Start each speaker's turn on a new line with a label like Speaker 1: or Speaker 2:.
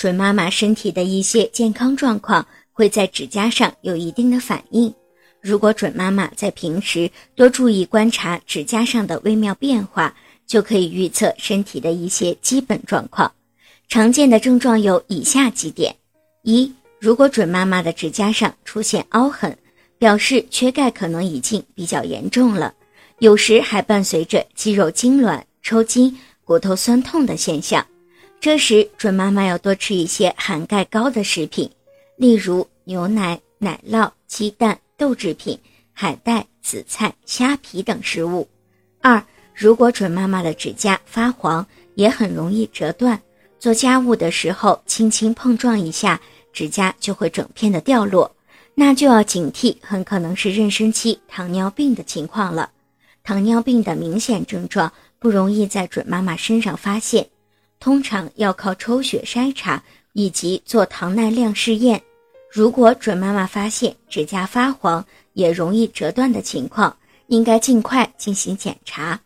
Speaker 1: 准妈妈身体的一些健康状况会在指甲上有一定的反应。如果准妈妈在平时多注意观察指甲上的微妙变化，就可以预测身体的一些基本状况。常见的症状有以下几点：一、如果准妈妈的指甲上出现凹痕，表示缺钙可能已经比较严重了，有时还伴随着肌肉痉挛、抽筋、骨头酸痛的现象。这时，准妈妈要多吃一些含钙高的食品，例如牛奶、奶酪、鸡蛋、豆制品、海带、紫菜、虾皮等食物。二，如果准妈妈的指甲发黄，也很容易折断，做家务的时候轻轻碰撞一下，指甲就会整片的掉落，那就要警惕，很可能是妊娠期糖尿病的情况了。糖尿病的明显症状不容易在准妈妈身上发现。通常要靠抽血筛查以及做糖耐量试验。如果准妈妈发现指甲发黄也容易折断的情况，应该尽快进行检查。